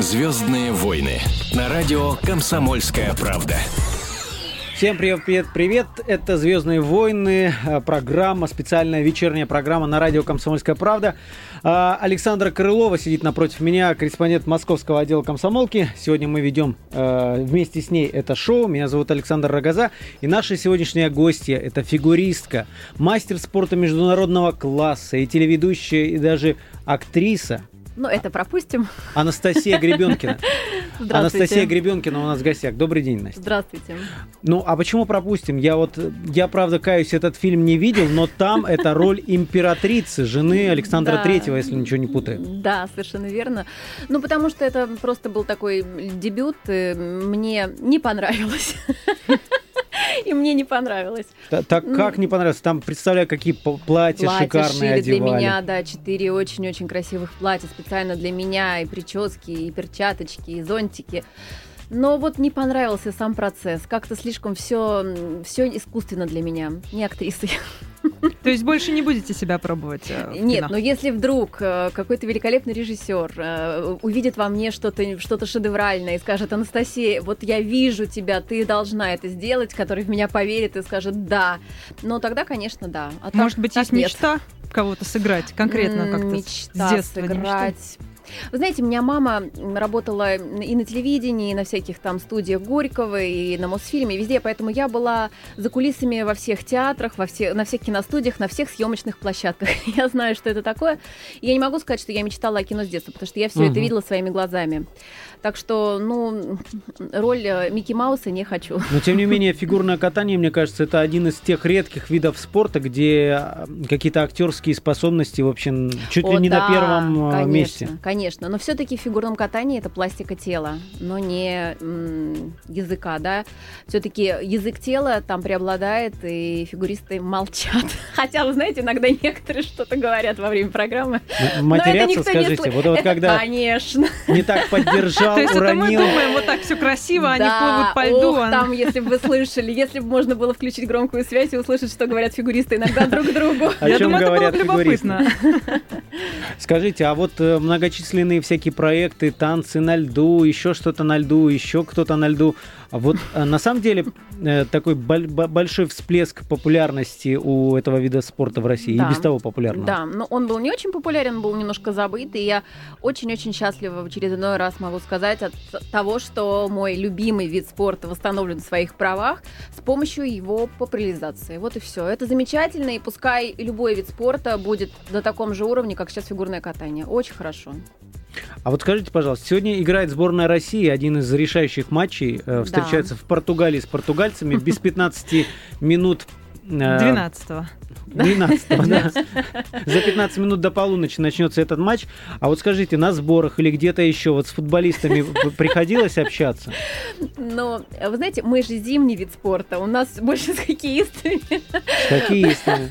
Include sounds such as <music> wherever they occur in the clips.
Звездные войны на радио Комсомольская правда. Всем привет, привет, привет! Это «Звездные войны», э, программа, специальная вечерняя программа на радио «Комсомольская правда». А, Александра Крылова сидит напротив меня, корреспондент московского отдела комсомолки. Сегодня мы ведем э, вместе с ней это шоу. Меня зовут Александр Рогоза. И наша сегодняшняя гостья – это фигуристка, мастер спорта международного класса и телеведущая, и даже актриса – ну, это пропустим. Анастасия Гребенкина. Анастасия Гребенкина у нас в гостях. Добрый день, Настя. Здравствуйте. Ну, а почему пропустим? Я вот, я правда каюсь, этот фильм не видел, но там это роль императрицы, жены Александра. Третьего, если ничего не путаю. Да, совершенно верно. Ну, потому что это просто был такой дебют, мне не понравилось. И мне не понравилось. Так как не понравилось? Там, представляю, какие платья шикарные одевали. для меня, да, четыре очень-очень красивых платья специально для меня, и прически, и перчаточки, и зонтики. Но вот не понравился сам процесс. Как-то слишком все, все искусственно для меня, не актрисы. <laughs> <laughs> То есть больше не будете себя пробовать? Э, Нет, но если вдруг э, какой-то великолепный режиссер э, увидит во мне что-то что шедевральное и скажет, Анастасия, вот я вижу тебя, ты должна это сделать, который в меня поверит и скажет «да», ну тогда, конечно, да. А Может так, быть, так есть нет. мечта кого-то сыграть конкретно как-то мечта с детства? сыграть. Вы знаете, у меня мама работала и на телевидении, и на всяких там студиях Горького, и на Мосфильме, и везде, поэтому я была за кулисами во всех театрах, во все, на всех киностудиях, на всех съемочных площадках. <laughs> Я знаю, что это такое. И я не могу сказать, что я мечтала о кино с детства, потому что я все угу. это видела своими глазами. Так что, ну, роль э, Микки Мауса не хочу. Но, тем не менее, фигурное катание, мне кажется, это один из тех редких видов спорта, где э, какие-то актерские способности, в общем, чуть О, ли не да, на первом э, конечно, месте. Конечно, но все-таки в фигурном катании это пластика тела, но не м- языка, да. Все-таки язык тела там преобладает, и фигуристы молчат. <laughs> Хотя, вы знаете, иногда некоторые что-то говорят во время программы. Матерятся, скажите, не... вот, вот когда конечно. не так поддержать упал, <laughs> То есть уронил. это мы думаем, вот так все красиво, они плывут по льду. Ох, там, если бы вы слышали, если бы можно было включить громкую связь и услышать, что говорят фигуристы иногда друг другу. О чем говорят фигуристы? <laughs> Скажите, а вот э, многочисленные всякие проекты, танцы на льду, еще что-то на льду, еще кто-то на льду. А вот э, на самом деле э, такой большой всплеск популярности у этого вида спорта в России, да. и без того популярного. Да, но он был не очень популярен, был немножко забыт, и я очень-очень счастлива в очередной раз могу сказать от того, что мой любимый вид спорта восстановлен в своих правах с помощью его популяризации. Вот и все. Это замечательно, и пускай любой вид спорта будет на таком же уровне, как сейчас фигурное катание. Очень хорошо. А вот скажите, пожалуйста, сегодня играет сборная России, один из решающих матчей, э, встречается да. в Португалии с португальцами без 15 минут 12-го. 12 да. За 15 минут до полуночи начнется этот матч. А вот скажите, на сборах или где-то еще вот с футболистами приходилось общаться? Ну, вы знаете, мы же зимний вид спорта. У нас больше с хоккеистами. С хоккеистами.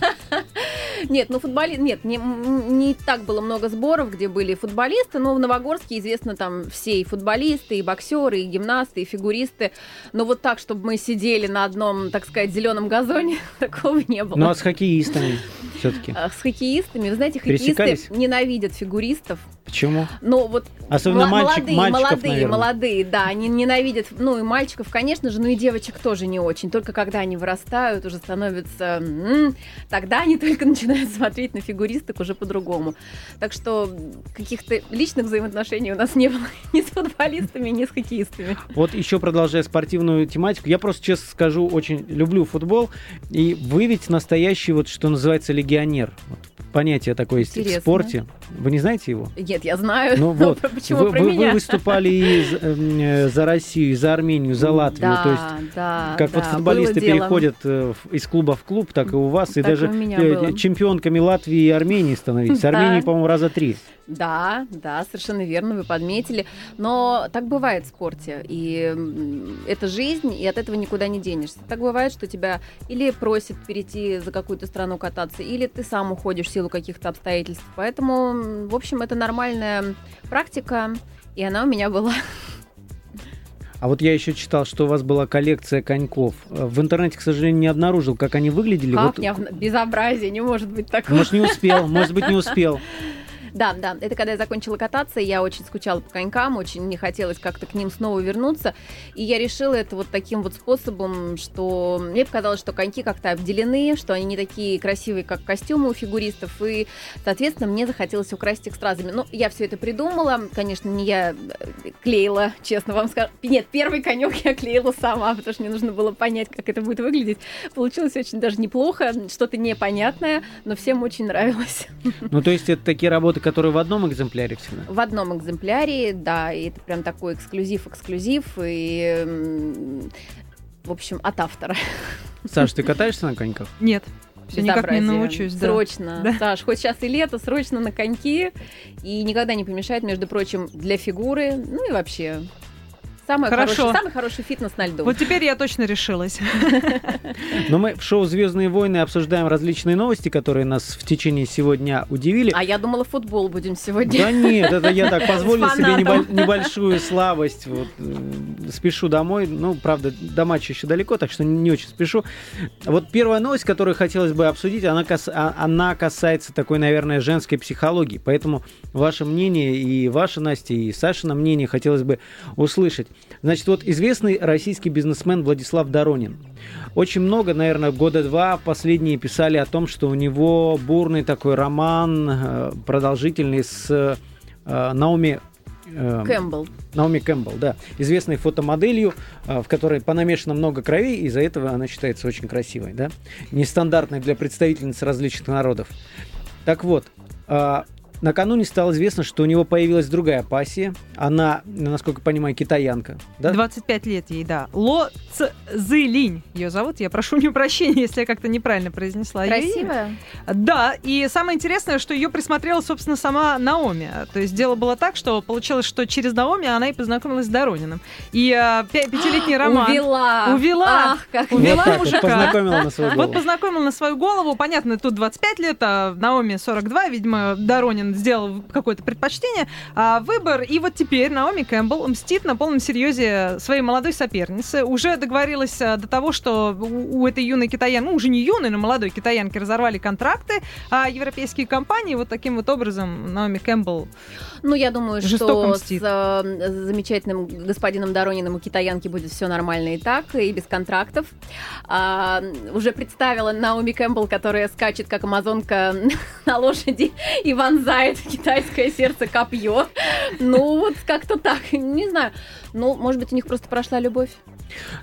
Нет, ну футболист, нет, не, не так было много сборов, где были футболисты, но в Новогорске известно там все и футболисты, и боксеры, и гимнасты, и фигуристы. Но вот так, чтобы мы сидели на одном, так сказать, зеленом газоне, <laughs> такого не было. Ну а с хоккеистами все-таки? С хоккеистами, вы знаете, хоккеисты ненавидят фигуристов. Почему? Ну вот Особенно мальчик, молодые, мальчиков, молодые, наверное. молодые, да, они ненавидят, ну и мальчиков, конечно же, ну и девочек тоже не очень. Только когда они вырастают, уже становятся, м-м, тогда они <laughs> только начинают смотреть на фигуристок уже по-другому. Так что каких-то личных взаимоотношений у нас не было <laughs> ни с футболистами, ни с хоккеистами. Вот еще продолжая спортивную тематику, я просто честно скажу, очень люблю футбол, и вы ведь настоящий вот, что называется, легионер. Вот понятие такое есть в спорте. Вы не знаете его? Нет, я знаю. Ну <laughs> вот, Почему вы, про вы, меня? вы выступали и эм, э, за Россию, и за Армению, за Латвию. Да, То есть, да, как да, вот футболисты переходят э, из клуба в клуб, так и у вас. И так даже и э, чемпионками Латвии и Армении становились. Армении, по-моему, раза три. Да, да, совершенно верно, вы подметили. Но так бывает в спорте. И это жизнь, и от этого никуда не денешься. Так бывает, что тебя или просят перейти за какую-то страну кататься, или ты сам уходишь силу каких-то обстоятельств. Поэтому, в общем, это нормальная практика, и она у меня была. А вот я еще читал, что у вас была коллекция коньков. В интернете, к сожалению, не обнаружил, как они выглядели. Как? Вот... Безобразие, не может быть такого. Может, не успел, может быть, не успел. <laughs> Да, да, это когда я закончила кататься, я очень скучала по конькам, очень не хотелось как-то к ним снова вернуться, и я решила это вот таким вот способом, что мне показалось, что коньки как-то обделены, что они не такие красивые, как костюмы у фигуристов, и, соответственно, мне захотелось украсить их стразами. Ну, я все это придумала, конечно, не я э, клеила, честно вам скажу. Нет, первый конек я клеила сама, потому что мне нужно было понять, как это будет выглядеть. Получилось очень даже неплохо, что-то непонятное, но всем очень нравилось. Ну, то есть это такие работы, которые в одном экземпляре всегда? В одном экземпляре, да, и это прям такой эксклюзив-эксклюзив, и, в общем, от автора. <laughs> Саш, ты катаешься на коньках? Нет. Все никак не научусь, да. Срочно. Да. Саш, хоть сейчас и лето, срочно на коньки. И никогда не помешает, между прочим, для фигуры, ну и вообще Самый Хорошо. хороший, самый хороший фитнес на льду. Вот теперь я точно решилась. <laughs> Но мы в шоу «Звездные войны» обсуждаем различные новости, которые нас в течение сегодня удивили. А я думала, футбол будем сегодня. Да нет, это я так <laughs> позволил себе небольшую слабость. Вот, спешу домой. Ну, правда, до матча еще далеко, так что не очень спешу. Вот первая новость, которую хотелось бы обсудить, она, кас... А, она касается такой, наверное, женской психологии. Поэтому ваше мнение и ваше, Настя, и Сашина мнение хотелось бы услышать. Значит, вот известный российский бизнесмен Владислав Доронин. Очень много, наверное, года два последние писали о том, что у него бурный такой роман, э, продолжительный с э, Наоми э, Кэмпбелл. Наоми Кэмпбелл, да. Известной фотомоделью, в которой понамешано много крови, из-за этого она считается очень красивой, да. Нестандартной для представительниц различных народов. Так вот, Накануне стало известно, что у него появилась другая пассия. Она, насколько я понимаю, китаянка. Да? 25 лет ей, да. Ло Цзилинь ее зовут. Я прошу у прощения, <laughs> если я как-то неправильно произнесла Красивая? Да, и самое интересное, что ее присмотрела, собственно, сама Наоми. То есть дело было так, что получилось, что через Наоми она и познакомилась с Дорониным. И а, пятилетний <gasps> роман... Увела! Увела! Ах, как увела вот мужика. Вот познакомила на свою голову. Вот познакомила на свою голову. Понятно, тут 25 лет, а Наоми 42, видимо, Доронин сделал какое-то предпочтение, а, выбор. И вот теперь Наоми Кэмпбелл мстит на полном серьезе своей молодой сопернице. Уже договорилась а, до того, что у, у этой юной китаянки, ну уже не юной, но молодой китаянки разорвали контракты а европейские компании. Вот таким вот образом Наоми Кэмпбелл Ну, я думаю, что мстит. с а, замечательным господином Дорониным у китаянки будет все нормально и так, и без контрактов. А, уже представила Наоми Кэмпбелл, которая скачет, как амазонка <laughs> на лошади и вонзает вонзает китайское сердце копье. Ну, вот как-то так. Не знаю. Ну, может быть, у них просто прошла любовь.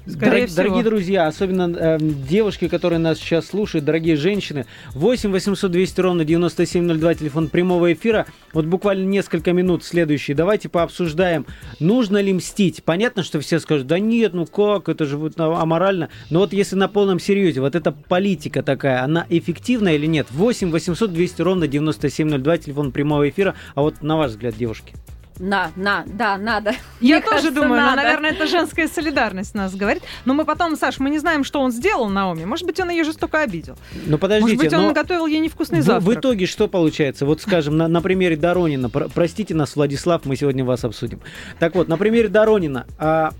Скорее Дор- всего. Дорогие друзья, особенно э, девушки, которые нас сейчас слушают, дорогие женщины, 8 800 200 ровно 9702, телефон прямого эфира. Вот буквально несколько минут следующие. Давайте пообсуждаем, нужно ли мстить. Понятно, что все скажут, да нет, ну как, это же будет аморально. Но вот если на полном серьезе, вот эта политика такая, она эффективна или нет? 8 800 200 ровно 9702, телефон прямого эфира. А вот на ваш взгляд, девушки. На, на, да, надо. Я Мне тоже кажется, думаю, надо. но, наверное, это женская солидарность нас говорит. Но мы потом, Саш, мы не знаем, что он сделал Наоми. Может быть, он ее жестоко обидел. Ну, подождите. Может быть, он готовил ей невкусный в, завтрак. В итоге что получается? Вот, скажем, на, на примере Доронина. Про, простите нас, Владислав, мы сегодня вас обсудим. Так вот, на примере Доронина. А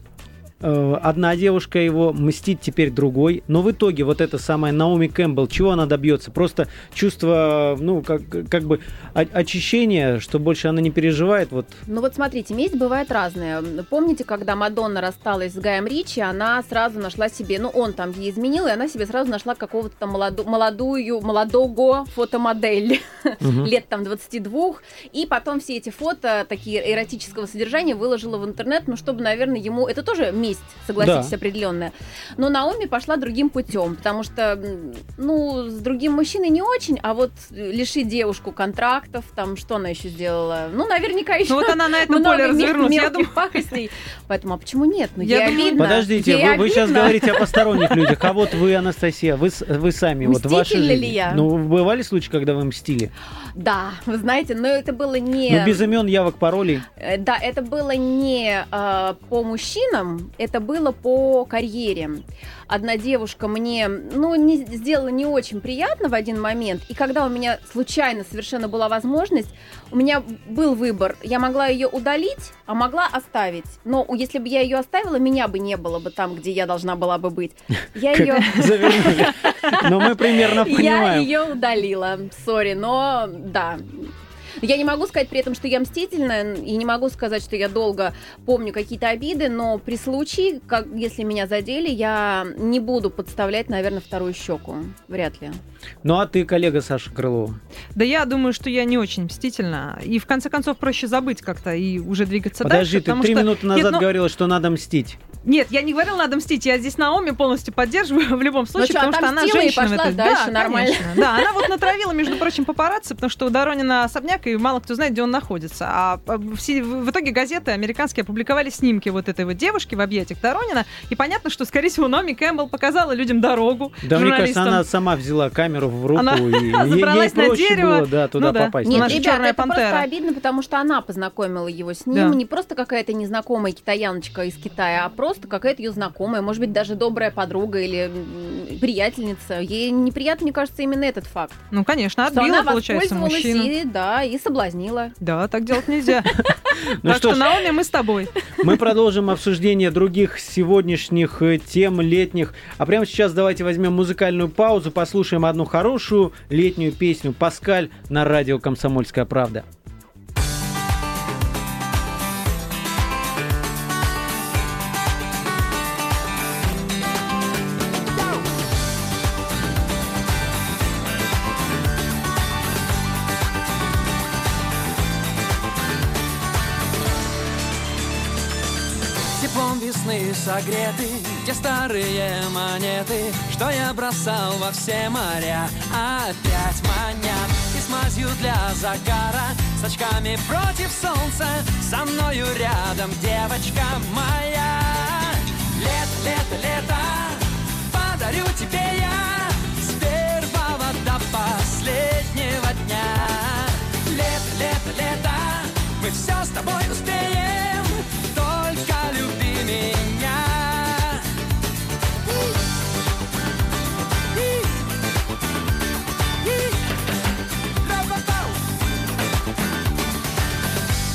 одна девушка его мстит теперь другой, но в итоге вот эта самая Наоми Кэмпбелл, чего она добьется? Просто чувство, ну, как, как бы очищения, что больше она не переживает. Вот. Ну вот смотрите, месть бывает разная. Помните, когда Мадонна рассталась с Гаем Ричи, она сразу нашла себе, ну он там ей изменил, и она себе сразу нашла какого-то там молоду, молодую, молодого фотомодель угу. <laughs> лет там 22, и потом все эти фото такие эротического содержания выложила в интернет, ну чтобы, наверное, ему, это тоже месть есть, согласитесь, да. определенная. Но Наоми пошла другим путем, потому что, ну, с другим мужчиной не очень, а вот лишить девушку контрактов, там, что она еще сделала? Ну, наверняка еще ну, вот она на этом поле развернулась. Я думаю... пакостей. Поэтому, а почему нет? Ну, я ей обидно. Подождите, ей вы, обидно. вы сейчас говорите о посторонних людях, а вот вы, Анастасия, вы, вы сами, вот ваши ли я? Ну, бывали случаи, когда вы мстили? Да, вы знаете, но это было не... Ну, без имен, явок, паролей. Э, да, это было не э, по мужчинам, это было по карьере. Одна девушка мне, ну, не, сделала не очень приятно в один момент, и когда у меня случайно совершенно была возможность, у меня был выбор. Я могла ее удалить, а могла оставить. Но если бы я ее оставила, меня бы не было бы там, где я должна была бы быть. Я ее... <laughs> Но мы примерно понимаем. Я ее удалила, сори, но да. Я не могу сказать при этом, что я мстительная, и не могу сказать, что я долго помню какие-то обиды, но при случае, как, если меня задели, я не буду подставлять, наверное, вторую щеку. Вряд ли. Ну а ты, коллега Саша Крылова? Да я думаю, что я не очень мстительна. И в конце концов проще забыть как-то и уже двигаться Подожди, дальше. ты три что... минуты назад Нет, ну... говорила, что надо мстить. Нет, я не говорила, надо мстить. Я здесь Наоми полностью поддерживаю в любом случае, ну, потому что она женщина. И пошла это... дальше, да, нормально. Конечно. Да, она вот натравила, между прочим, папарацци, потому что у Доронина особняк, и мало кто знает, где он находится. А все, в итоге газеты американские опубликовали снимки вот этой вот девушки в объятиях Доронина, и понятно, что, скорее всего, Наоми Кэмпбелл показала людям дорогу. Да, мне кажется, она сама взяла камеру в руку она и <laughs> забралась на дерево. было да, туда ну, да. попасть. Нет, Наша ребята, черная это пантера. просто обидно, потому что она познакомила его с ним. Да. Не просто какая-то незнакомая китаяночка из Китая, а просто какая-то ее знакомая, может быть, даже добрая подруга или приятельница. Ей неприятно, мне кажется, именно этот факт. Ну, конечно, Что отбила, она получается, мужчину. и, да, и соблазнила. Да, так делать нельзя. <laughs> Ну Так что Наоми, мы с тобой. мы продолжим обсуждение других сегодняшних э, тем летних. А прямо сейчас давайте возьмем музыкальную паузу, послушаем одну хорошую летнюю песню «Паскаль» на радио «Комсомольская правда». Согреты те старые монеты, Что я бросал во все моря, опять манят И с мазью для загара, с очками против солнца Со мною рядом девочка моя. Лето, лето, лето, подарю тебе я С первого до последнего дня. Лето, лето, лето, мы все с тобой успеем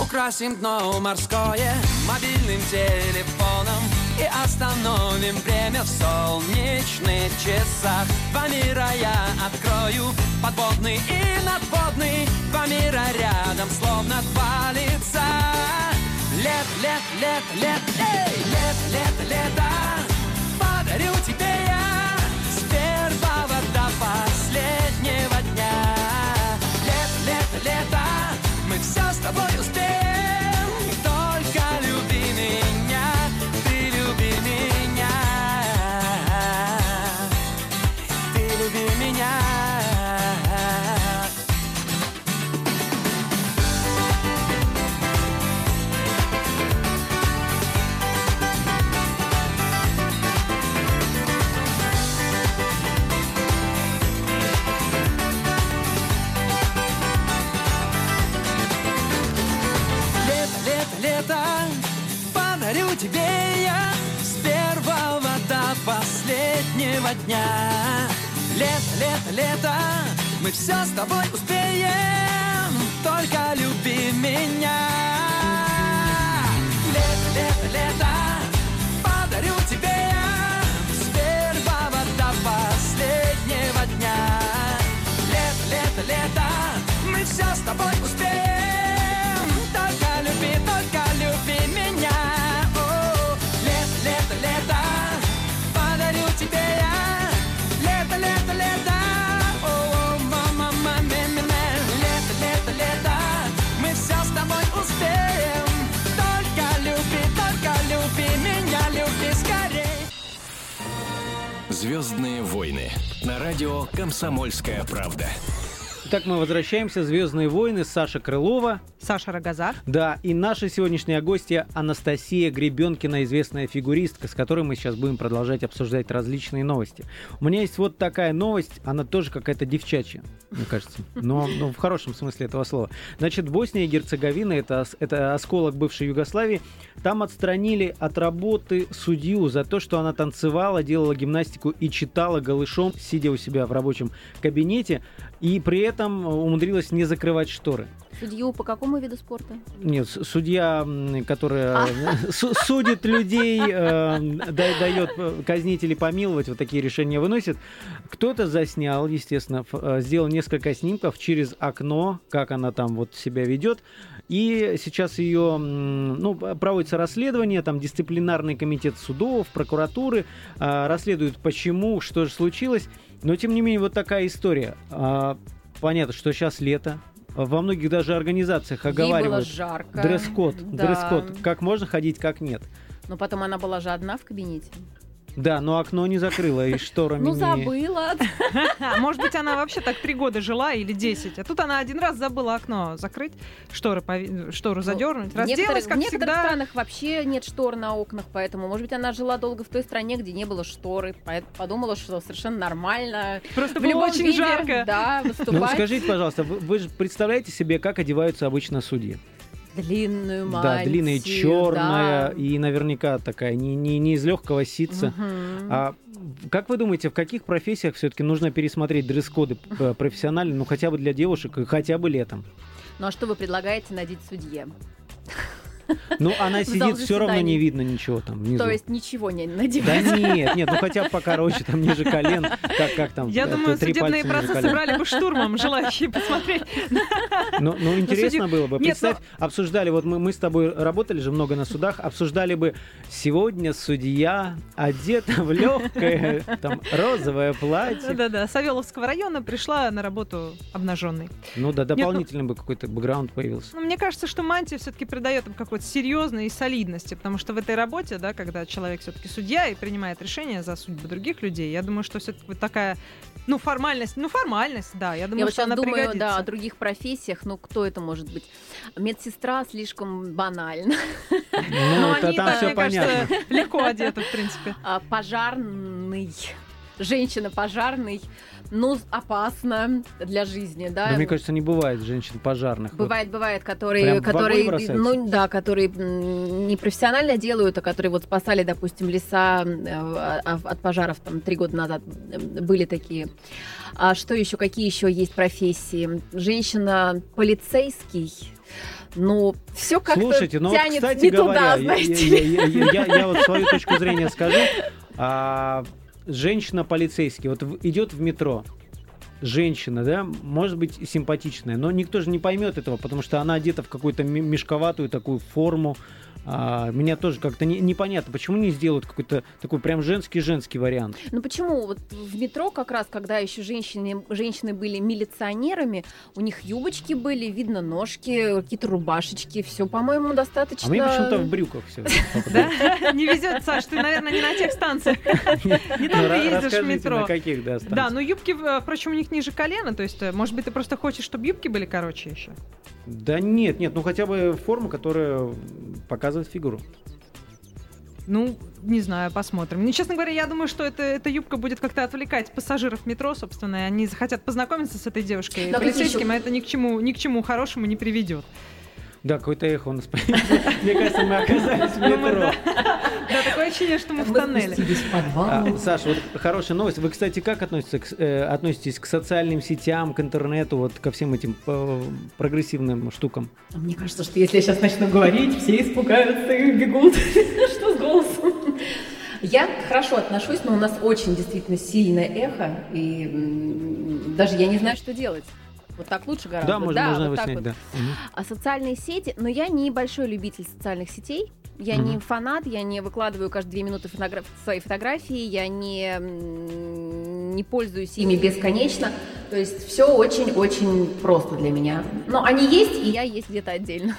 Украсим дно морское мобильным телефоном И остановим время в солнечных часах Два мира я открою, подводный и надводный Два мира рядом, словно два лица Лет, лет, лет, лет, эй! Лет, лет, лето, подарю тебе я С первого до последнего дня Лет, лет, лето, мы все с тобой успеем Лето, лето, мы все с тобой успеем Только люби меня. Лето, лето, лето, Звездные войны на радио «Комсомольская правда». Итак, мы возвращаемся. «Звездные войны» Саша Крылова. Саша Рогоза. Да, и наша сегодняшняя гостья Анастасия Гребенкина, известная фигуристка, с которой мы сейчас будем продолжать обсуждать различные новости. У меня есть вот такая новость, она тоже какая-то девчачья, мне кажется, но, но в хорошем смысле этого слова. Значит, Босния и Герцеговина, это, это осколок бывшей Югославии, там отстранили от работы судью за то, что она танцевала, делала гимнастику и читала голышом, сидя у себя в рабочем кабинете. И при этом умудрилась не закрывать шторы. Судью по какому виду спорта? Нет, судья, которая А. <laughs> су- судит людей, э, да- дает э, казнить или помиловать, вот такие решения выносит. Кто-то заснял, естественно, э, сделал несколько снимков через окно, как она там вот себя ведет. И сейчас ее, ну, проводится расследование, там дисциплинарный комитет судов, прокуратуры расследуют, почему, что же случилось. Но, тем не менее, вот такая история. А, Понятно, что сейчас лето. Во многих даже организациях оговаривают дресс-код. Да. Дресс-код. Как можно ходить, как нет. Но потом она была же одна в кабинете. Да, но окно не закрыло и шторами Ну, забыла. <laughs> Может быть, она вообще так три года жила или десять. А тут она один раз забыла окно закрыть, шторы штору задернуть, В разделась, некоторых, как в некоторых всегда. странах вообще нет штор на окнах, поэтому, может быть, она жила долго в той стране, где не было шторы, поэт- подумала, что совершенно нормально Просто в было любом очень жарко. да, Ну, выступать. скажите, пожалуйста, вы, вы же представляете себе, как одеваются обычно судьи? Длинную мантию. да, длинная, черная да. и наверняка такая, не, не, не из легкого ситца. Мгм. А как вы думаете, в каких профессиях все-таки нужно пересмотреть дресс-коды э, профессионально, ну хотя бы для девушек, и хотя бы летом? Ну а что вы предлагаете надеть судье? <laughs> Ну, она сидит, все равно не видно ничего там внизу. То есть ничего не Да надевать. нет, нет, ну хотя бы покороче, там ниже колен, как, как там. Я э, думаю, судебные процессы брали бы штурмом, желающие <laughs> посмотреть. Ну, ну, интересно было бы. Нет, Представь, обсуждали, вот мы, мы с тобой работали же много на судах, обсуждали бы, сегодня судья одета <laughs> в легкое, там, розовое платье. Да-да, Савеловского района пришла на работу обнаженной. Ну да, ну- дополнительный бы какой-то бэкграунд появился. Ну, мне кажется, что мантия все-таки придает им какой-то серьезной и солидности, потому что в этой работе, да, когда человек все-таки судья и принимает решения за судьбы других людей, я думаю, что все-таки вот такая, ну, формальность, ну, формальность, да, я думаю, Я вот что сейчас она думаю, пригодится. да, о других профессиях, ну кто это может быть? Медсестра слишком банально. Ну, Но это они, там все мне понятно. кажется, легко одеты, в принципе. А, Пожарный. Женщина пожарный, ну, опасно для жизни, да. Но мне кажется, не бывает женщин пожарных. Вот. Бывает, бывает, которые, Прям которые, ну да, которые не профессионально делают, а которые вот спасали, допустим, леса э, от пожаров там три года назад были такие. А что еще? Какие еще есть профессии? Женщина полицейский. Ну, все как-то Слушайте, ну вот, тянет кстати не говоря, туда, знаете я, я- я- я- я вот свою точку зрения скажу. А, Женщина-полицейский вот идет в метро. Женщина, да, может быть симпатичная, но никто же не поймет этого, потому что она одета в какую-то мешковатую такую форму. А, меня тоже как-то не- непонятно, почему не сделают какой-то такой прям женский-женский вариант. Ну почему? Вот в метро как раз, когда еще женщины, женщины были милиционерами, у них юбочки были, видно ножки, какие-то рубашечки, все, по-моему, достаточно. А мне почему-то в брюках все. <laughs> Да? Не везет, Саш, ты, наверное, не на тех станциях. Не там ты ездишь в метро. Ну, На каких, да, Да, но юбки, э, впрочем, у них ниже колена, то есть, э, может быть, ты просто хочешь, чтобы юбки были короче еще. Да нет, нет, ну хотя бы форма, которая показывает фигуру. Ну, не знаю, посмотрим. Ну, честно говоря, я думаю, что это, эта юбка будет как-то отвлекать пассажиров метро, собственно, и они захотят познакомиться с этой девушкой Да, полицейским, а это ни к чему, ни к чему хорошему не приведет. Да, какое-то эхо у нас. Мне кажется, мы оказались в метро. Да, такое ощущение, что мы в тоннеле. А, Саша, вот хорошая новость. Вы, кстати, как относитесь к, э, относитесь к социальным сетям, к интернету, вот ко всем этим э, прогрессивным штукам? Мне кажется, что если я сейчас начну говорить, все испугаются и бегут. <laughs> Что с голосом? Я хорошо отношусь, но у нас очень действительно сильное эхо, и даже я не знаю, что делать. Вот так лучше гораздо. Да, можно, можно вот так выяснять, вот. да. А социальные сети, но я не большой любитель социальных сетей. Я не Мгм. фанат, я не выкладываю каждые две минуты фотогра- свои фотографии, я не, не пользуюсь ими бесконечно. То есть все очень-очень просто для меня. Но они есть, и я есть где-то отдельно.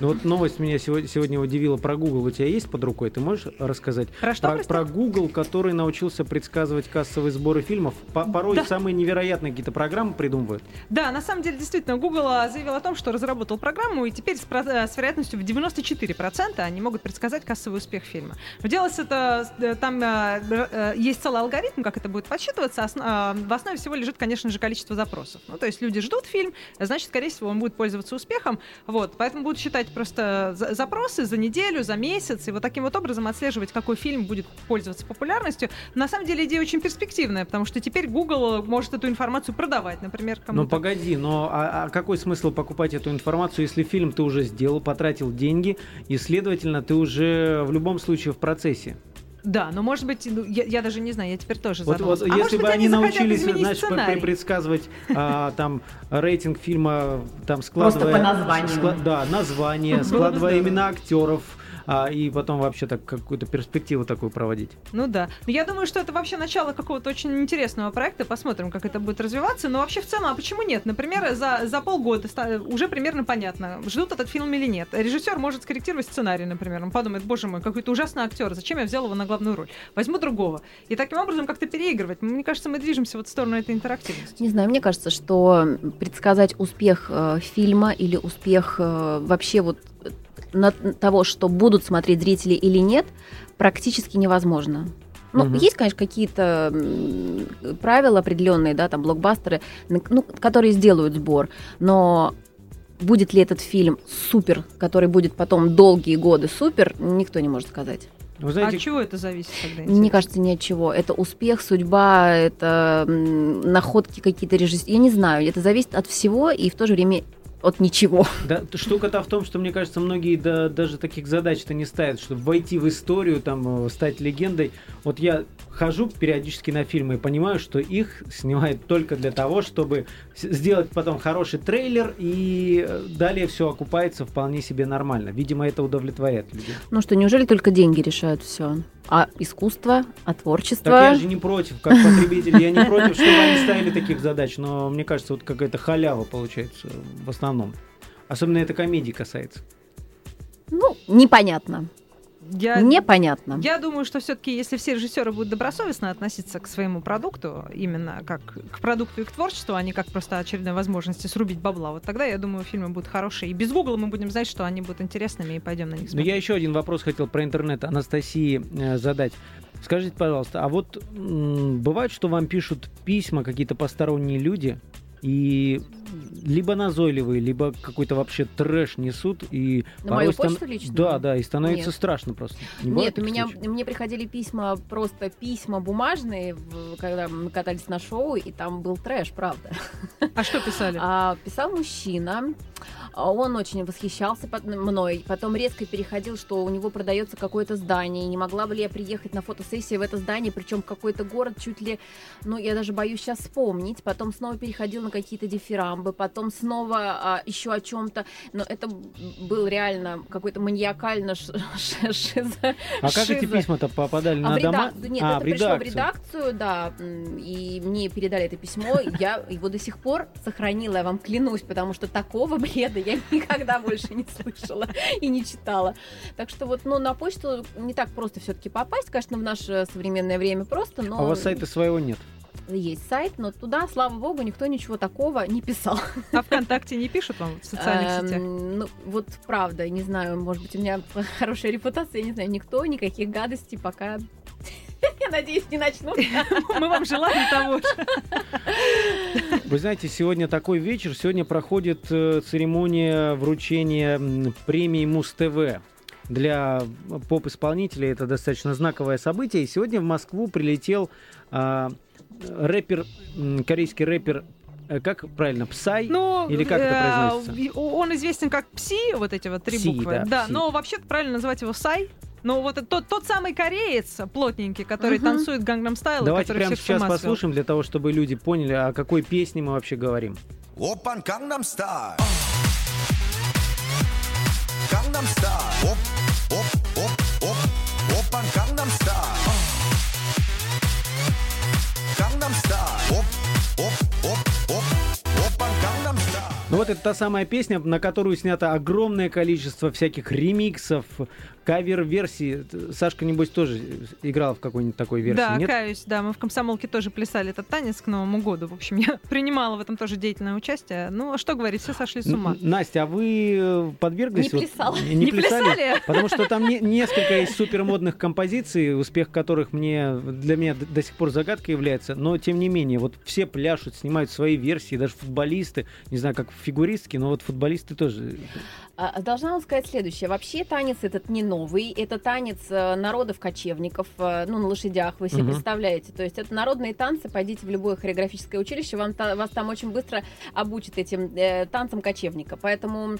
Ну вот новость меня сегодня, сегодня удивила про Google. У тебя есть под рукой? Ты можешь рассказать? Про что, Про, про Google, который научился предсказывать кассовые сборы фильмов. По- порой Да. самые невероятные какие-то программы придумывают. Да, на самом деле, действительно, Google а, заявил о том, что разработал программу, и теперь с, э, с вероятностью в 94% они могут предсказать кассовый успех фильма. Делать это, э, там э, э, есть целый алгоритм, как это будет подсчитываться. В основе всего лежит, конечно же, количество запросов. Ну, то есть люди ждут фильм, значит, скорее всего, он будет пользоваться успехом. Вот, поэтому будут считать просто за- запросы за неделю, за месяц, и вот таким вот образом отслеживать, какой фильм будет пользоваться популярностью. На самом деле идея очень перспективная, потому что теперь Google может эту информацию продавать, например, Ну кому-то. погоди, но а, а какой смысл покупать эту информацию, если фильм ты уже сделал, потратил деньги, и, следовательно, ты уже в любом случае в процессе? Да, но может быть, ну, я, я даже не знаю, я теперь тоже Вот, задумалась. вот А если может бы они научились, значит, сценарий? предсказывать а, там рейтинг фильма, там складывая... по названию. скла- да, название, складывая имена актеров, а, и потом вообще так какую-то перспективу такую проводить. Ну да. Но я думаю, что это вообще начало какого-то очень интересного проекта. Посмотрим, как это будет развиваться. Но вообще в целом, а почему нет? Например, за, за полгода ста- уже примерно понятно, ждут этот фильм или нет. Режиссер может скорректировать сценарий, например. Он подумает, боже мой, какой-то ужасный актер, зачем я взял его на главную роль? Возьму другого. И таким образом как-то переигрывать. Мне кажется, мы движемся вот в сторону этой интерактивности. Не знаю, мне кажется, что предсказать успех э, фильма или успех э, вообще вот на- того, что будут смотреть зрители или нет, практически невозможно. Ну, Мгм. есть, конечно, какие-то правила определенные, да, там блокбастеры, ну, которые сделают сбор, но будет ли этот фильм супер, который будет потом долгие годы супер, никто не может сказать. Вы А знаете, от чего это зависит тогда? Мне кажется, ни от чего. Это успех, судьба, это находки какие-то режиссеры. Я не знаю, это зависит от всего и в то же время от ничего. Да, штука-то в том, что, мне кажется, многие да- даже таких задач-то не ставят, чтобы войти в историю, там, э, стать легендой. Вот я хожу периодически на фильмы и понимаю, что их снимают только для того, чтобы сделать потом хороший трейлер, и э, далее все окупается вполне себе нормально. Видимо, это удовлетворяет людей. Ну что, неужели только деньги решают все? А искусство, а творчество? Так я же не против, как потребитель, я не против, чтобы они ставили таких задач, но мне кажется, вот какая-то халява получается в основном. Особенно это комедии касается. Ну, непонятно. Я... Непонятно. Я думаю, что все-таки, если все режиссеры будут добросовестно относиться к своему продукту, именно как к продукту и к творчеству, а не как просто очередной возможности срубить бабла, вот тогда, я думаю, фильмы будут хорошие. И без Гугла мы будем знать, что они будут интересными, и пойдем на них Но смотреть. я еще один вопрос хотел про интернет Анастасии э, задать. Скажите, пожалуйста, а вот м, бывает, что вам пишут письма какие-то посторонние люди, и либо назойливые, либо какой-то вообще трэш несут, и На мою стан- почту лично? Да, да, и становится Нет. страшно просто. Не Нет, меня случаев? мне приходили письма, просто письма бумажные, когда мы катались на шоу, и там был трэш, правда. А что писали? <laughs> А, писал мужчина, он очень восхищался под- мной, потом резко переходил, что у него продается какое-то здание, и не могла бы ли я приехать на фотосессию в это здание, причем какой-то город чуть ли, ну, я даже боюсь сейчас вспомнить, потом снова переходил на какие-то дифирамбы, потом снова а, еще о чем-то, но это был реально какой-то маньякально ш- ш- шизо- А как эти письма-то попадали А на в дома? нет, а, это в пришло в редакцию. да, и мне передали это письмо, я его до сих пор сохранила, я вам клянусь, потому что такого <laughs> бреда я никогда больше не слышала и не читала. Так что вот, ну, на почту не так просто все-таки попасть, конечно, в наше современное время просто, но А у вас сайта своего нет? есть сайт, но туда, слава богу, никто ничего такого не писал. А ВКонтакте не пишут вам в социальных Эм, сетях? Ну, вот правда, не знаю, может быть, у меня <laughs> хорошая репутация, я не знаю, никто, никаких гадостей пока, <laughs> я надеюсь, не начнут. <laughs> Мы вам желаем того же. <laughs> Вы знаете, сегодня такой вечер. Сегодня проходит э, церемония вручения премии Муз-ТВ. Для поп-исполнителей это достаточно знаковое событие. И сегодня в Москву прилетел а, рэпер, корейский рэпер, э, как правильно, Псай? Ну, Или как это э, произносится? Он известен как Пси, вот эти вот три Пси, буквы. да, Пси. но вообще правильно называть его Сай. Но вот тот, тот самый кореец плотненький, который угу. танцует Гангнам Стайл. Давайте прямо сейчас послушаем для того, чтобы люди поняли, о какой песне мы вообще говорим. ko: 오빤 Gangnam Style. Gangnam Style. оп, оп, оп, op, op aan Gangnam Style. Gangnam оп, Op, op, op. Ну вот это та самая песня, на которую снято огромное количество всяких ремиксов, кавер-версий. Сашка, небось, тоже играла в какой-нибудь такой версии, Да, нет? каюсь, да. Мы в комсомолке тоже плясали этот танец к Новому году. В общем, я <laughs> принимала в этом тоже деятельное участие. Ну, а что говорить, все сошли с ума. Н- Настя, а вы э, подверглись? Не вот- плясала. не, Не плясали? плясали? <laughs> Потому что там не- несколько есть супермодных композиций, успех которых мне для меня д- до сих пор загадкой является. Но тем не менее, вот все пляшут, снимают свои версии, даже футболисты, не знаю, как фигуристки, но вот футболисты тоже. А, Должна вам сказать следующее. Вообще танец этот не новый. Это танец э, народов кочевников, э, ну, на лошадях, вы себе Мгм. представляете. То есть это народные танцы. Пойдите в любое хореографическое училище, вам вас там очень быстро обучат этим э, танцам кочевника. Поэтому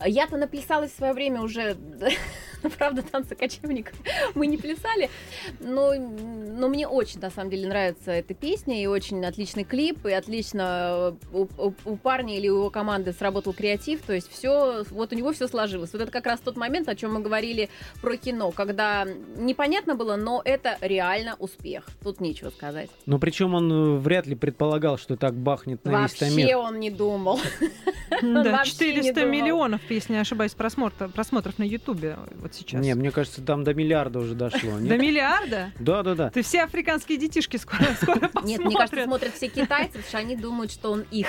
э, я-то наплясалась в свое время уже, <laughs> правда, танцы кочевников <laughs> мы не плясали, но, но мне очень, на самом деле, нравится эта песня, и очень отличный клип, и отлично у, у- у парня или у его команды сработал креатив, то есть все, вот у него все сложилось. Вот это как раз тот момент, о чем мы говорили про кино, когда непонятно было, но это реально успех. Тут нечего сказать. Но причем он э, вряд ли предполагал, что так бахнет на весь Вообще он не думал. Да, Вообще не 400 думал. миллионов, если не ошибаюсь, просмотр- просмотров на Ютубе вот сейчас. Не, мне кажется, там до миллиарда уже дошло. До миллиарда? Да, да, да. Ты все африканские детишки скоро, скоро посмотрят. Нет, мне кажется, смотрят все китайцы, потому что они думают, что он их.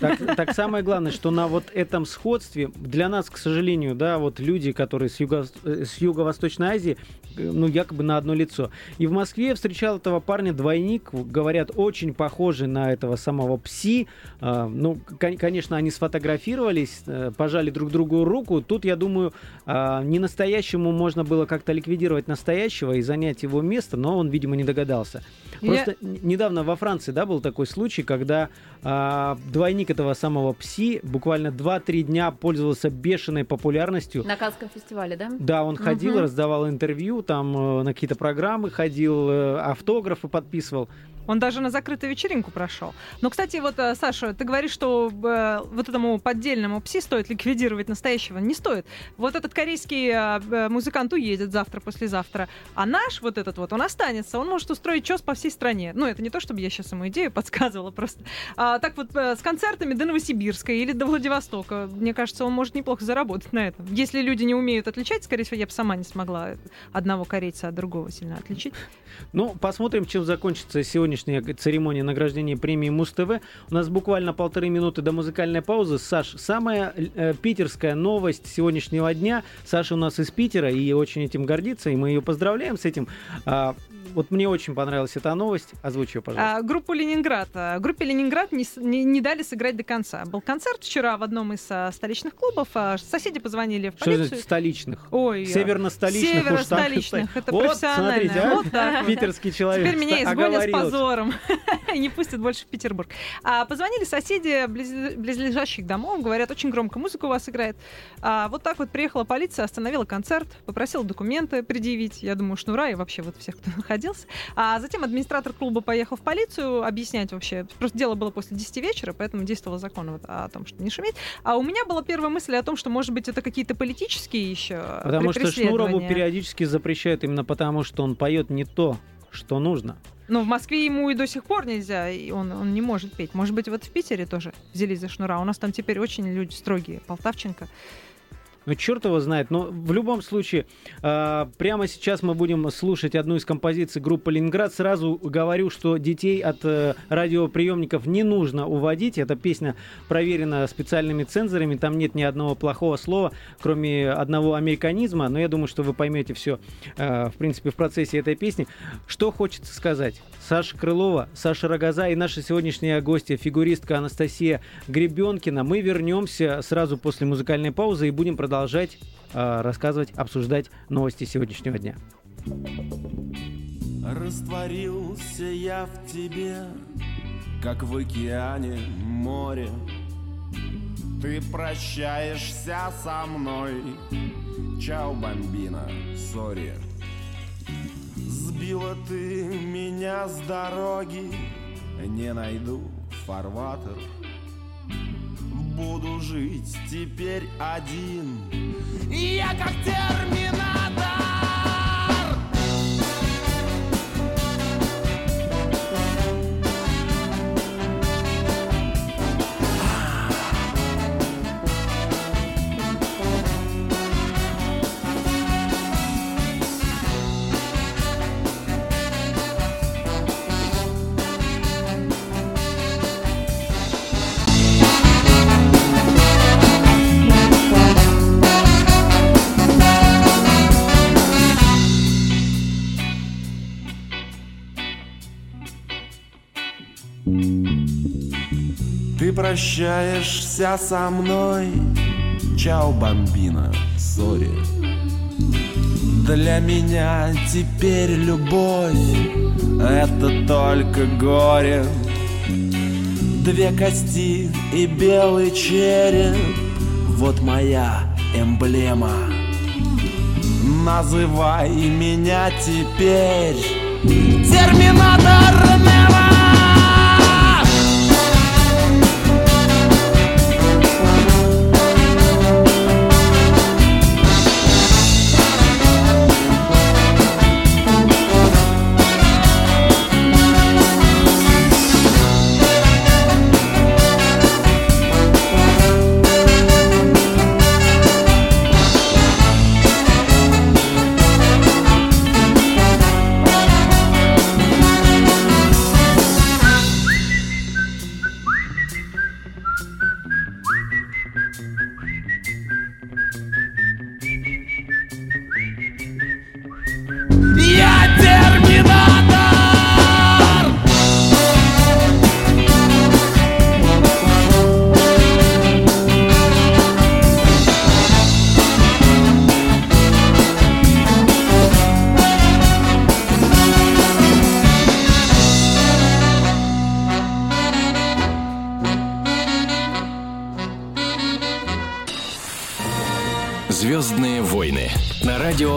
Так, так самое главное, что на вот этом сходстве для нас, к сожалению, да, вот люди, которые с, юго, э, с юго-восточной Азии, ну, якобы на одно лицо. И в Москве я встречал этого парня двойник, говорят, очень похожий на этого самого Пси. А, ну, кон- конечно, они сфотографировались, э, пожали друг другу руку. Тут, я думаю, а, не настоящему можно было как-то ликвидировать настоящего и занять его место, но он, видимо, не догадался. Я- Просто н- недавно во Франции, да, был такой случай, когда а, двойник этого самого Пси буквально 2-3 дня пользовался бешеной популярностью. На Канском фестивале, да? Да, он ходил, Мгм. раздавал интервью, там э, на какие-то программы ходил, э, автографы подписывал. Он даже на закрытую вечеринку прошел. Но, кстати, вот, э, Саша, ты говоришь, что э, вот этому поддельному пси стоит ликвидировать настоящего. Не стоит. Вот этот корейский э, э, музыкант уедет завтра, послезавтра. А наш вот этот вот, он останется. Он может устроить чес по всей стране. Ну, это не то, чтобы я сейчас ему идею <laughs> подсказывала просто. А, так вот, э, с концертами до Новосибирска или до Владивостока. Мне кажется, он может неплохо заработать на этом. Если люди не умеют отличать, скорее всего, я бы сама не смогла одного корейца от другого сильно отличить. Ну, посмотрим, чем закончится сегодняшняя церемония награждения премии Муз-ТВ. У нас буквально полторы минуты до музыкальной паузы. Саш, самая э, питерская новость сегодняшнего дня. Саша у нас из Питера и очень этим гордится, и мы ее поздравляем с этим. А, вот мне очень понравилась эта новость. Озвучь ее, пожалуйста. А, группу Ленинград. А, Группе Ленинград не, не- не дали сыграть до конца. Был концерт вчера в одном из а, столичных клубов. а, соседи позвонили в Что значит полицию. столичных? Ой, Северно-столичных. уж так Северо-столичных. Это Вот, профессионально. смотрите, а? Вот так. Питерский человек. Теперь меня изгонят с позором <laughs> не пустят больше в Петербург. А позвонили соседи близ- близлежащих домов, говорят, очень громко музыка у вас играет. А вот так вот приехала полиция, остановила концерт, попросила документы предъявить. Я думаю, шнура и вообще вот всех, кто находился. А затем администратор клуба поехал в полицию объяснять вообще. Просто дело было после 10 вечера, поэтому действовал закон вот о том, что не шуметь. А у меня была первая мысль о том, что, может быть, это какие-то политические еще Потому что Шнурову периодически запрещают именно потому, что он поет не то, что нужно. Но в Москве ему и до сих пор нельзя, и он, он не может петь. Может быть, вот в Питере тоже взялись за шнура. У нас там теперь очень люди строгие. Полтавченко. Ну, черт его знает. Но в любом случае, э, прямо сейчас мы будем слушать одну из композиций группы «Ленинград». Сразу говорю, что детей от э, радиоприемников не нужно уводить. Эта песня проверена специальными цензорами. Там нет ни одного плохого слова, кроме одного американизма. Но я думаю, что вы поймете все, э, в принципе, в процессе этой песни. Что хочется сказать? Саша Крылова, Саша Рогоза и наша сегодняшняя гостья, фигуристка Анастасия Гребенкина. Мы вернемся сразу после музыкальной паузы и будем продолжать э, рассказывать, обсуждать новости сегодняшнего дня. Растворился я в тебе, как в океане море. Ты прощаешься со мной, чао, бомбина, сори. Сбила ты меня с дороги, не найду фарватер. Буду жить теперь один. Я как терминатор. Прощаешься со мной? Чао, бомбина, сори Для меня теперь любовь Это только горе. Две кости и белый череп Вот моя эмблема. Называй меня теперь Терминатор Нева!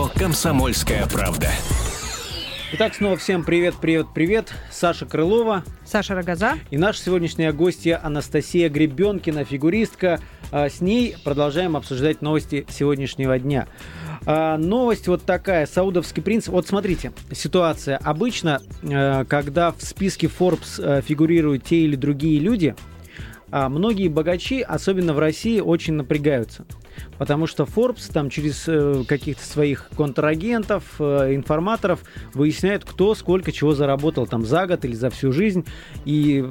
Радио «Комсомольская правда». Итак, снова всем привет, привет, привет. Саша Крылова Саша Рогоза. и наша сегодняшняя гостья Анастасия Гребенкина, фигуристка. А, С ней продолжаем обсуждать новости сегодняшнего дня. А, Новость вот такая. Саудовский принц. Вот смотрите, ситуация. Обычно, э, когда в списке Forbes э, фигурируют те или другие люди, а многие богачи, особенно в России, очень напрягаются. Потому что Forbes там через э, каких-то своих контрагентов, э, информаторов выясняет, кто сколько чего заработал там за год или за всю жизнь. И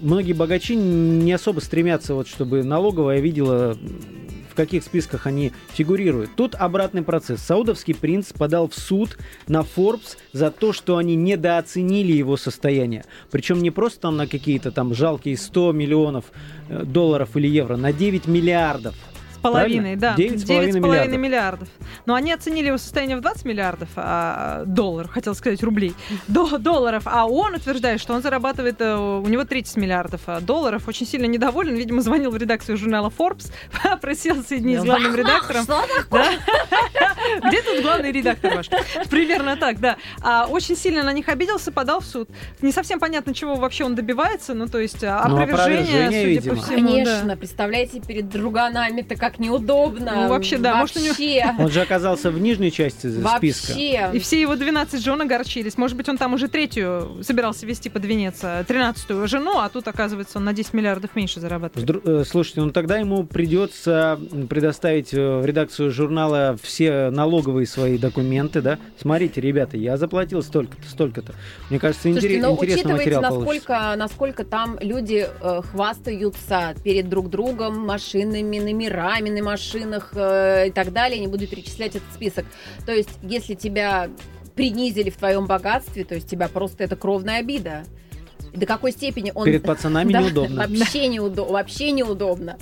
многие богачи не особо стремятся, вот, чтобы налоговая видела в каких списках они фигурируют. Тут обратный процесс. Саудовский принц подал в суд на Forbes за то, что они недооценили его состояние. Причем не просто там на какие-то там жалкие 100 миллионов э, долларов или евро, на 9 миллиардов. Половиной, Правильно? да. 9,5 9,5 миллиардов. миллиардов. Но они оценили его состояние в 20 миллиардов а, долларов, хотел сказать рублей, до, долларов. А он утверждает, что он зарабатывает, э, у него 30 миллиардов а, долларов. Очень сильно недоволен. Видимо, звонил в редакцию журнала Forbes, <laughs> просил соединить с главным <laughs> редактором. Что такое? Где тут главный редактор ваш? Примерно так, да. А, очень сильно на них обиделся, подал в суд. Не совсем понятно, чего вообще он добивается. Ну, то есть а, Ну, опровержение, опровержение, судя видимо. по всему. Конечно, да. представляете, перед друганами-то как неудобно. Ну, вообще, да, может, у него- Вообще. Он же оказался в нижней части списка. Вообще. И все его 12 жен огорчились. Может быть, он там уже третью собирался вести под венец, а 13-ю жену, а тут, оказывается, он на 10 миллиардов меньше зарабатывает. Э, Слушайте, ну тогда ему придется предоставить э, в редакцию журнала все налоговые свои документы, да? Смотрите, ребята, я заплатил столько-то, столько-то. Мне кажется, Слушайте, интерес- но интересный материал получится. насколько, насколько там люди э, хвастаются перед друг другом машинами, номерами на машинах э, и так далее. Не буду перечислять этот список. То есть, если тебя принизили в твоем богатстве, то есть тебя просто это кровная обида. До какой степени он... Перед пацанами <laughs> Да, неудобно. Вообще неудобно. Вообще неудобно.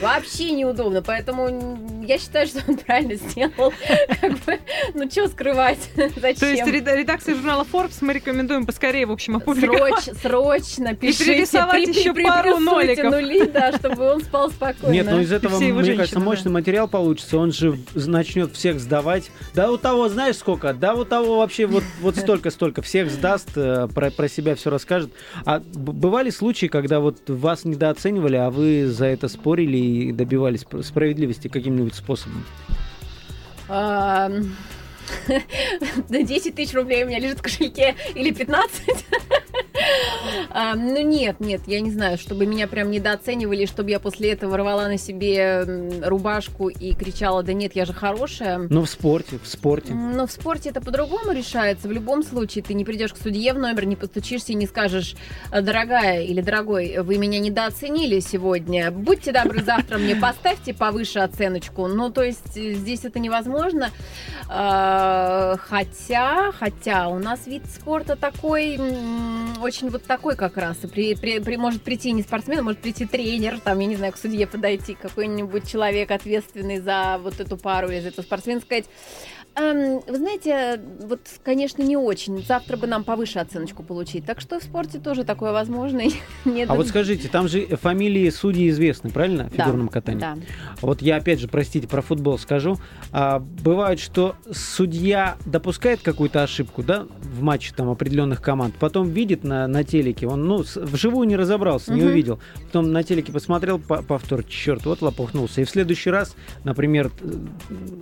Вообще неудобно. Поэтому я считаю, что он правильно сделал. Как бы, ну, что скрывать? <laughs> Зачем? То есть ред- редакция журнала Forbes мы рекомендуем поскорее, в общем, опубликовать. Сроч- срочно пишите. перерисовать еще пару ноликов. нули, да, чтобы он спал спокойно. Нет, ну из этого, мне кажется, мощный материал получится. Он же начнет всех сдавать. Да у того, знаешь сколько? Да у того вообще вот, вот столько-столько. Всех сдаст, э, про, про себя все расскажет. А бывали случаи, когда вот вас недооценивали, а вы за это спорили и добивались сп- справедливости каким-нибудь способом? Да <laughs> 10 тысяч рублей у меня лежит в кошельке или 15. <laughs> Ам, Ну нет, нет, я не знаю, чтобы меня прям недооценивали, чтобы я после этого рвала на себе рубашку и кричала, да нет, я же хорошая. Ну, в спорте, в спорте. Но в спорте это по-другому решается. В любом случае, ты не придешь к судье в номер, не постучишься и не скажешь, «Э, дорогая или дорогой, вы меня недооценили сегодня. Будьте добры, завтра мне поставьте повыше оценочку. Ну, то есть э, здесь это невозможно. А, Хотя, хотя у нас вид спорта такой очень вот такой как раз. И при, при- при- может прийти не спортсмен, а может прийти тренер, там, я не знаю, к судье подойти, какой-нибудь человек, ответственный за вот эту пару или за эту спортсмен, сказать, «Эм, вы знаете, вот, конечно, не очень. Завтра бы нам повыше оценочку получить. Так что в спорте тоже такое возможно. <laughs> А вот скажите, там же фамилии судей известны, правильно, в Да, фигурном катании? Да. Вот я опять же, простите, про футбол скажу. А, бывает, что судья допускает какую-то ошибку, да, в матче там определенных команд, потом видит на, на телеке, он, ну, вживую не разобрался, не увидел. Потом на телеке посмотрел по- повтор, черт, вот лопухнулся. И в следующий раз, например, т-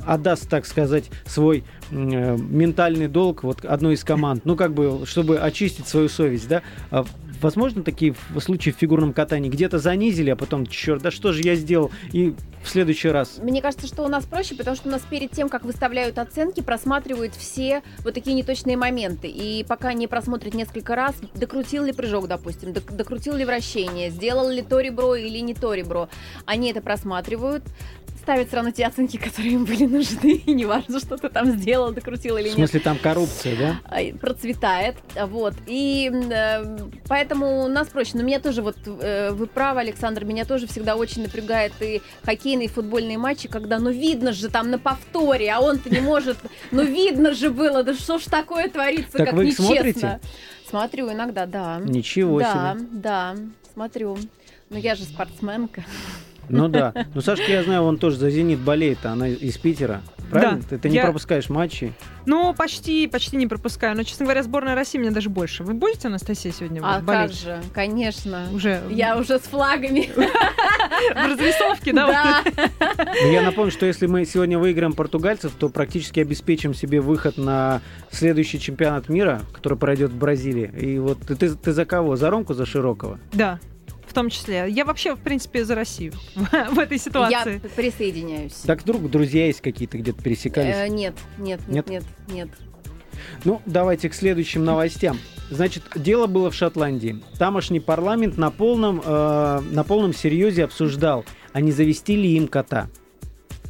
отдаст, так сказать, свой м, э, ментальный долг вот одной из команд, ну, как бы, чтобы очистить свою совесть, да. А Возможно, такие случаи в фигурном катании где-то занизили, а потом, черт, да что же я сделал? И в следующий раз Мне кажется, что у нас проще, потому что у нас перед тем, как выставляют оценки, просматривают все вот такие неточные моменты. И пока не просмотрят несколько раз, докрутил ли прыжок, допустим, док- докрутил ли вращение, сделал ли то ребро или не то ребро, они это просматривают, ставят все равно те оценки, которые им были нужны, <laughs> и неважно, что ты там сделал, докрутил или В нет смысле, там коррупция, да? процветает, вот, и э, поэтому у нас проще, но меня тоже, вот, э, вы правы, Александр, меня тоже всегда очень напрягает и хоккейные, и футбольные матчи, когда, ну, видно же там на повторе, а он-то не может, <laughs> ну, видно же было, да что ж такое творится, Так как вы нечестно. смотрите? Смотрю иногда, да. Ничего да, себе. да, смотрю. Но я же спортсменка. Ну да. Ну, Сашка, я знаю, он тоже за «Зенит» болеет, а она из Питера. Правильно? Да. Ты, ты не Я- пропускаешь матчи. Ну, почти, почти не пропускаю. Но, честно говоря, сборная России мне даже больше. Вы будете, Анастасия, сегодня А вот как болеть? же, конечно. Уже Я уже с флагами. <laughs> в разрисовке, да? Да. Но я напомню, что если мы сегодня выиграем португальцев, то практически обеспечим себе выход на следующий чемпионат мира, который пройдет в Бразилии. И вот ты за кого? За Ромку, за Широкого? Да, в том числе. Я вообще, в принципе, за Россию <laughs> в этой Я ситуации. присоединяюсь. Так вдруг друзья есть какие-то где-то пересекались? Э, нет, нет, Нет? нет, нет, нет. Ну, давайте к следующим новостям. Значит, дело было в Шотландии. Тамошний парламент на полном, э, на полном серьезе обсуждал, а не завести ли им кота.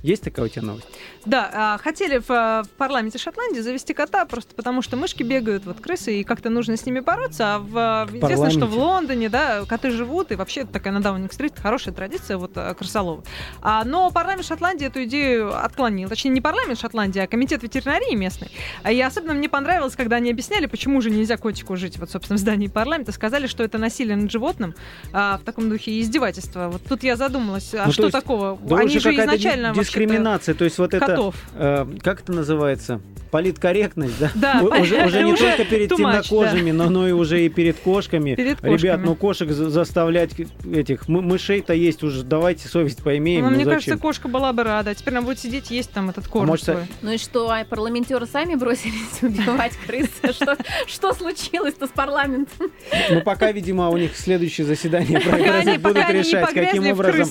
Есть такая у тебя новость? Да, а, хотели в, а, в парламенте Шотландии завести кота, просто потому что мышки бегают, вот крысы, и как-то нужно с ними бороться. А в, а, известно, что в. Лондоне, да, коты живут, и вообще такая на Даунинг-стрит хорошая традиция, вот а, крысолова. А, но парламент Шотландии эту идею отклонил. Точнее, не парламент Шотландии, а комитет ветеринарии местный. И особенно мне понравилось, когда они объясняли, почему же нельзя котику жить, вот, собственно, в здании парламента. Сказали, что это насилие над животным а, в таком духе издевательство. Вот тут я задумалась, а Ну, то что есть, такого? Да они же изначально дискриминация, то есть вот это, котов. э, как это называется, политкорректность, да? Да, У- уже, <laughs> уже не уже только перед темнокожими, но, но и уже и перед кошками. Перед Ребят, кошками. ну кошек за- заставлять этих мы- мышей-то есть уже, давайте совесть поимеем. Ну, ну мне зачем? кажется, кошка была бы рада. Теперь она будет сидеть, есть там этот корм может, свой. Ну и что, а парламентеры сами бросились <laughs> убивать крыс? <laughs> Что, случилось-то с парламентом? Ну пока, видимо, у них следующее заседание прогресс будут решать, каким образом.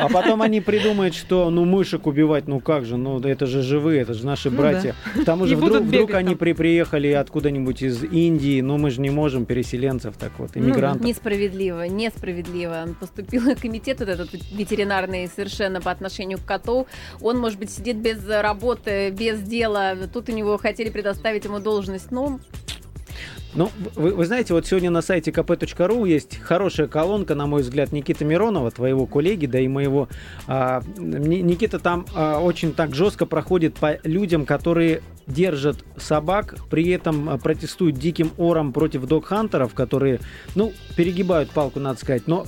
А потом они придумают, что ну мышек убивать, ну как же, ну это же живые, это же наши Ну братья. К тому же <laughs> вдруг, вдруг они при, приехали откуда-нибудь из Индии, ну мы же не можем переселенцев так вот, Ну да. иммигрантов. Несправедливо, несправедливо. Поступил <laughs> комитет вот этот ветеринарный совершенно по отношению к коту. Он, может быть, сидит без работы, без дела. Тут у него хотели предоставить ему должность. Ну, Ну, вы, вы знаете, вот сегодня на сайте kp.ru есть хорошая колонка, на мой взгляд, Никиты Миронова, твоего коллеги, да и моего. А, Ни- Никита там а, очень так жестко проходит по людям, которые держат собак, при этом а, протестуют диким ором против док-хантеров, которые, ну, перегибают палку, надо сказать. Но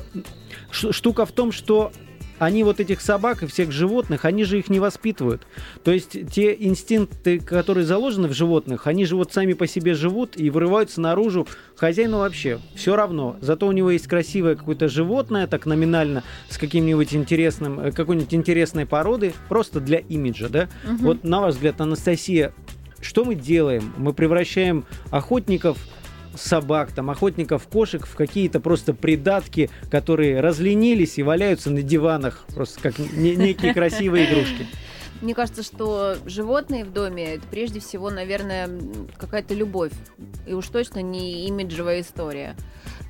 штука в том, что они вот этих собак и всех животных, они же их не воспитывают. То есть те инстинкты, которые заложены в животных, они же вот сами по себе живут и вырываются наружу. Хозяину вообще все равно. Зато у него есть красивое какое-то животное, так номинально, с каким-нибудь интересным, э, какой-нибудь интересной породы, просто для имиджа, да? мгм. Вот на ваш взгляд, Анастасия, что мы делаем? Мы превращаем охотников собак, там, охотников кошек в какие-то просто придатки, которые разленились и валяются на диванах, просто как не- некие красивые игрушки. Мне кажется, что животные в доме это прежде всего, наверное, какая-то любовь. И уж точно не имиджевая история.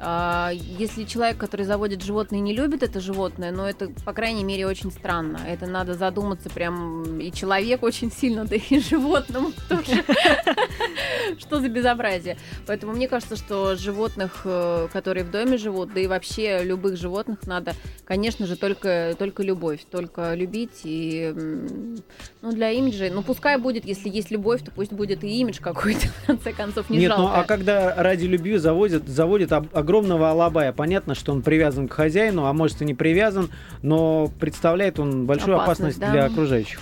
А, Если человек, который заводит животное, не любит это животное, но это, по крайней мере, очень странно. Это надо задуматься прям и человек очень сильно, да и животному <laughs> тоже. Что за безобразие? Поэтому мне кажется, что животных, э, которые в доме живут, да и вообще любых животных надо, конечно же, только, только любовь, только любить и ну, для имиджа. Ну, пускай будет, если есть любовь, то пусть будет и имидж какой-то, <laughs> в конце концов, не Нет, жалко. ну а когда ради любви заводят, заводят об- огромного алабая, понятно, что он привязан к хозяину, а может и не привязан, но представляет он большую опасность, Опасность, да. для окружающих.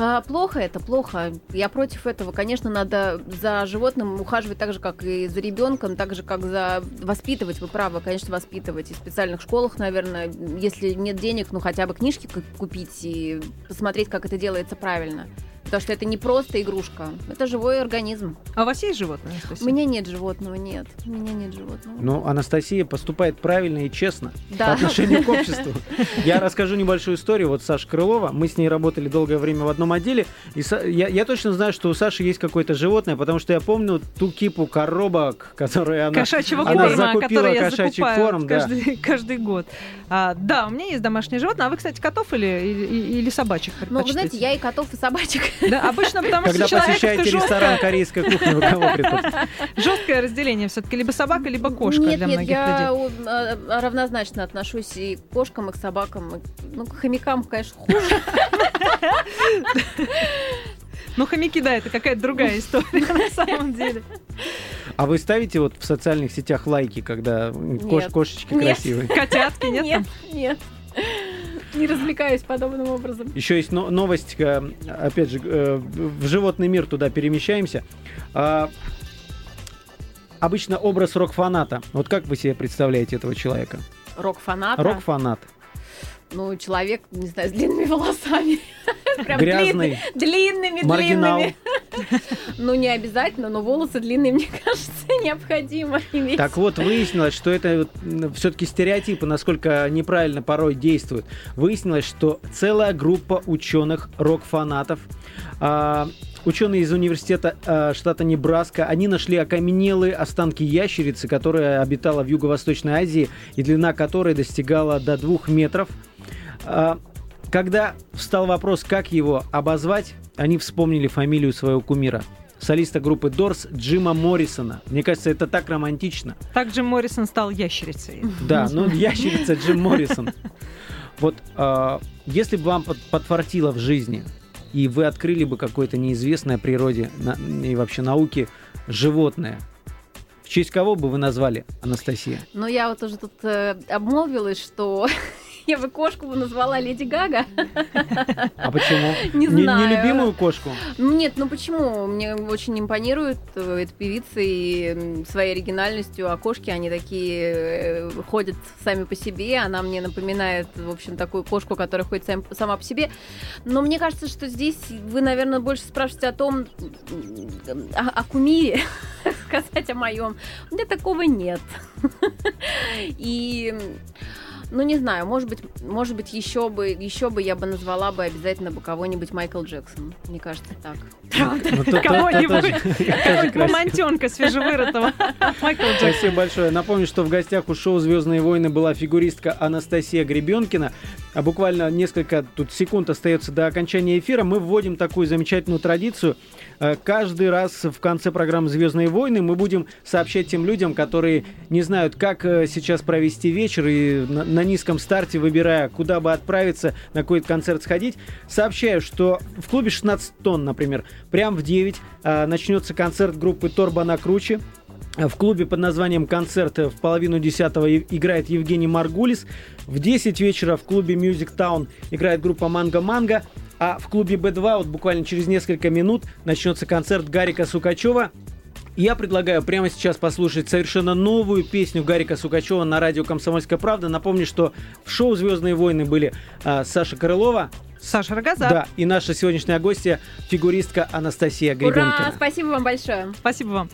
А, плохо это, плохо. Я против этого. Конечно, надо за животным ухаживать так же, как и за ребенком, так же, как за воспитывать. Вы правы, конечно, воспитывать. И в специальных школах, наверное, если нет денег, ну хотя бы книжки ку- купить и посмотреть, как это делается правильно. Потому что это не просто игрушка, это живой организм. А у вас есть животные? У Анастасия? меня нет животного, нет. У меня нет животного. Но Анастасия поступает правильно и честно по Да. отношению к обществу. Я расскажу небольшую историю. Вот Саша Крылова, мы с ней работали долгое время в одном отделе, и я, я точно знаю, что у Саши есть какое-то животное, потому что я помню ту кипу коробок, которые она... Кошачьего она корма, закупила который я кошачий корм, да. каждый, год. А, да, у меня есть домашнее животное. А вы, кстати, котов или, или, или собачек Но вы знаете, я и котов, и собачек. Да, обычно потому Когда что человек посещаете это ресторан корейской кухни, вы кого предпочитаете? жесткое разделение все-таки либо собака, либо кошка нет, для нет, многих я людей. у- а, равнозначно отношусь и к кошкам, и к собакам. Ну, к хомякам, конечно, хуже. Ну, хомяки, да, это какая-то другая история на самом деле. А вы ставите вот в социальных сетях лайки, когда кош- кошечки Нет. красивые? Котятки, нет? Нет, нет. Не развлекаюсь подобным образом. Еще есть но- новость, э, опять же, э, в животный мир туда перемещаемся. А, Обычно образ рок-фаната. Вот как вы себе представляете этого человека? Рок-фаната. Рок-фанат. Ну, человек, не знаю, с длинными волосами. <laughs> Прям Грязный. длинными, Маргинал. длинными. <laughs> Ну, не обязательно, но волосы длинные, <laughs> мне кажется, необходимо иметь. Так вот, выяснилось, что это все-таки стереотипы, насколько неправильно порой действуют. Выяснилось, что целая группа ученых, рок-фанатов, а, ученые из университета а, штата Небраска, они нашли окаменелые останки ящерицы, которая обитала в Юго-Восточной Азии и длина которой достигала до двух метров. А, Когда встал вопрос, как его обозвать, они вспомнили фамилию своего кумира. Солиста группы Дорс Джима Моррисона. Мне кажется, это так романтично. Так Джим Моррисон стал ящерицей. Да, ну ящерица Джим Моррисон. Вот а, если бы вам под- подфартило в жизни, и вы открыли бы какое-то неизвестное природе на- и вообще науке животное, в честь кого бы вы назвали, Анастасия? Но я вот уже тут э, обмолвилась, что <laughs> я бы кошку бы назвала Леди Гага. А почему? Не знаю. Нелюбимую кошку? Нет, ну почему? Мне очень импонирует э, эта певица и своей оригинальностью. А кошки, они такие э, ходят сами по себе. Она мне напоминает, в общем, такую кошку, которая ходит сам- сама по себе. Но мне кажется, что здесь вы, наверное, больше спрашиваете о том, о, о кумире, <laughs> сказать о моем. У меня такого нет. <laughs> И ну, не знаю, может быть, может быть, еще бы, еще бы я бы назвала бы обязательно бы кого-нибудь Майкл Джексон. Мне кажется, так. Ну, то- Кого-нибудь. мамонтенка свежевырытого. Майкл Джексон. Спасибо большое. Напомню, что в гостях у шоу «Звездные войны» была фигуристка Анастасия Гребенкина. А буквально несколько тут секунд остается до окончания эфира. Мы вводим такую замечательную традицию. Э, Каждый раз в конце программы «Звездные войны» мы будем сообщать тем людям, которые не знают, как э, сейчас провести вечер и на, на низком старте, выбирая, куда бы отправиться, на какой концерт сходить, сообщаю, что в клубе 16 тонн, например, прям в 9 э, начнется концерт группы Торба на круче. В клубе под названием «Концерт» в половину десятого играет Евгений Маргулис. В 10 вечера в клубе Music Town играет группа «Манго Манго». А в клубе B2 вот буквально через несколько минут начнется концерт Гарика Сукачева. Я предлагаю прямо сейчас послушать совершенно новую песню Гарика Сукачева на радио «Комсомольская правда». Напомню, что в шоу «Звездные войны» были а, Саша Крылова, Саша Рогоза. да, и наша сегодняшняя гостья, фигуристка Анастасия Гребенкина. Ура! Спасибо вам большое. Спасибо вам.